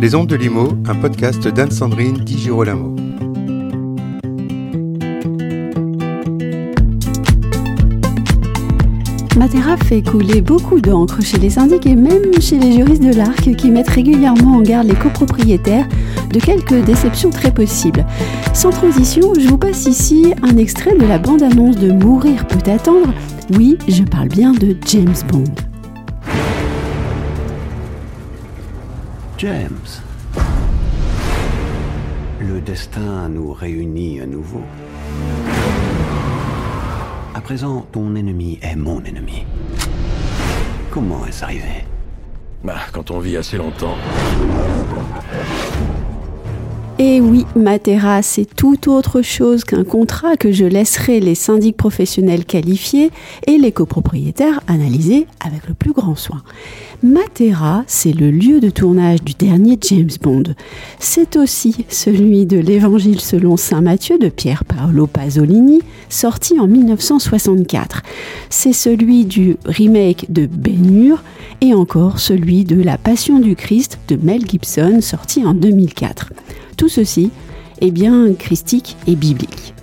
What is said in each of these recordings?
Les Ondes de Limo, un podcast d'Anne-Sandrine Di Girolamo. Matera fait couler beaucoup d'encre chez les syndics et même chez les juristes de l'ARC qui mettent régulièrement en garde les copropriétaires de quelques déceptions très possibles. Sans transition, je vous passe ici un extrait de la bande-annonce de Mourir peut attendre. Oui, je parle bien de James Bond. James. Le destin nous réunit à nouveau. À présent, ton ennemi est mon ennemi. Comment est-ce arrivé? Bah, quand on vit assez longtemps. Matera, c'est tout autre chose qu'un contrat que je laisserai les syndics professionnels qualifier et les copropriétaires analyser avec le plus grand soin. Matera, c'est le lieu de tournage du dernier James Bond. C'est aussi celui de l'Évangile selon Saint Matthieu de Pier Paolo Pasolini, sorti en 1964. C'est celui du remake de Ben et encore celui de La Passion du Christ de Mel Gibson, sorti en 2004. Tout ceci est bien christique et biblique.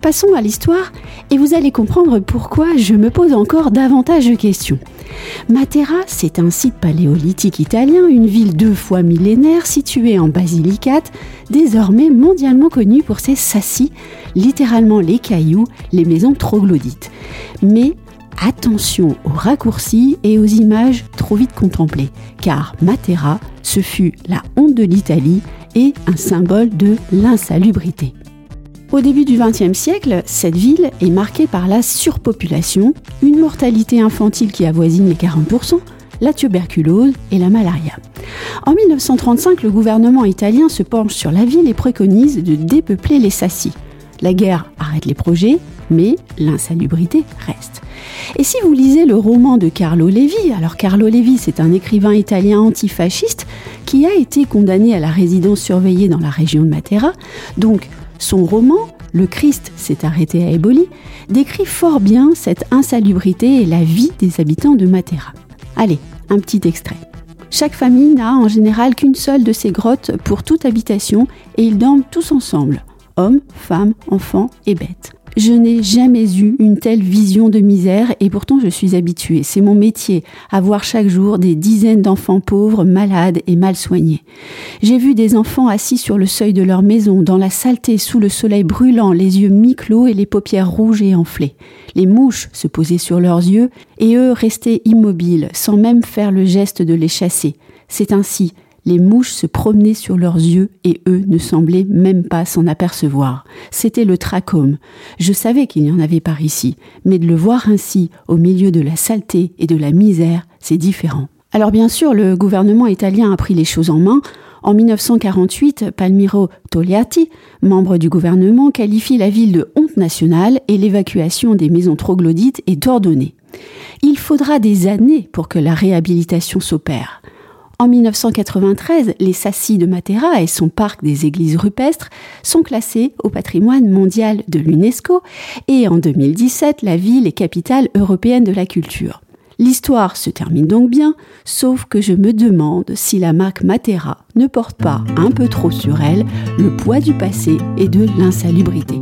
Passons à l'histoire et vous allez comprendre pourquoi je me pose encore davantage de questions. Matera, c'est un site paléolithique italien, une ville deux fois millénaire située en Basilicate, désormais mondialement connue pour ses sassis, littéralement les cailloux, les maisons troglodytes. Mais attention aux raccourcis et aux images trop vite contemplées, car Matera, ce fut la honte de l'Italie et un symbole de l'insalubrité. Au début du XXe siècle, cette ville est marquée par la surpopulation, une mortalité infantile qui avoisine les 40%, la tuberculose et la malaria. En 1935, le gouvernement italien se penche sur la ville et préconise de dépeupler les sassis. La guerre arrête les projets, mais l'insalubrité reste. Et si vous lisez le roman de Carlo Levi, alors Carlo Levi c'est un écrivain italien antifasciste qui a été condamné à la résidence surveillée dans la région de Matera, donc son roman le Christ s'est arrêté à Eboli, décrit fort bien cette insalubrité et la vie des habitants de Matera. Allez, un petit extrait. Chaque famille n'a en général qu'une seule de ces grottes pour toute habitation et ils dorment tous ensemble, hommes, femmes, enfants et bêtes. Je n'ai jamais eu une telle vision de misère et pourtant je suis habituée. C'est mon métier, à voir chaque jour des dizaines d'enfants pauvres, malades et mal soignés. J'ai vu des enfants assis sur le seuil de leur maison, dans la saleté, sous le soleil brûlant, les yeux mi-clos et les paupières rouges et enflées. Les mouches se posaient sur leurs yeux et eux restaient immobiles, sans même faire le geste de les chasser. C'est ainsi les mouches se promenaient sur leurs yeux et eux ne semblaient même pas s'en apercevoir. C'était le trachome. Je savais qu'il n'y en avait par ici, mais de le voir ainsi, au milieu de la saleté et de la misère, c'est différent. Alors bien sûr, le gouvernement italien a pris les choses en main. En 1948, Palmiro Togliatti, membre du gouvernement, qualifie la ville de honte nationale et l'évacuation des maisons troglodytes est ordonnée. Il faudra des années pour que la réhabilitation s'opère. En 1993, les Sassis de Matera et son parc des églises rupestres sont classés au patrimoine mondial de l'UNESCO et en 2017, la ville est capitale européenne de la culture. L'histoire se termine donc bien, sauf que je me demande si la marque Matera ne porte pas un peu trop sur elle le poids du passé et de l'insalubrité.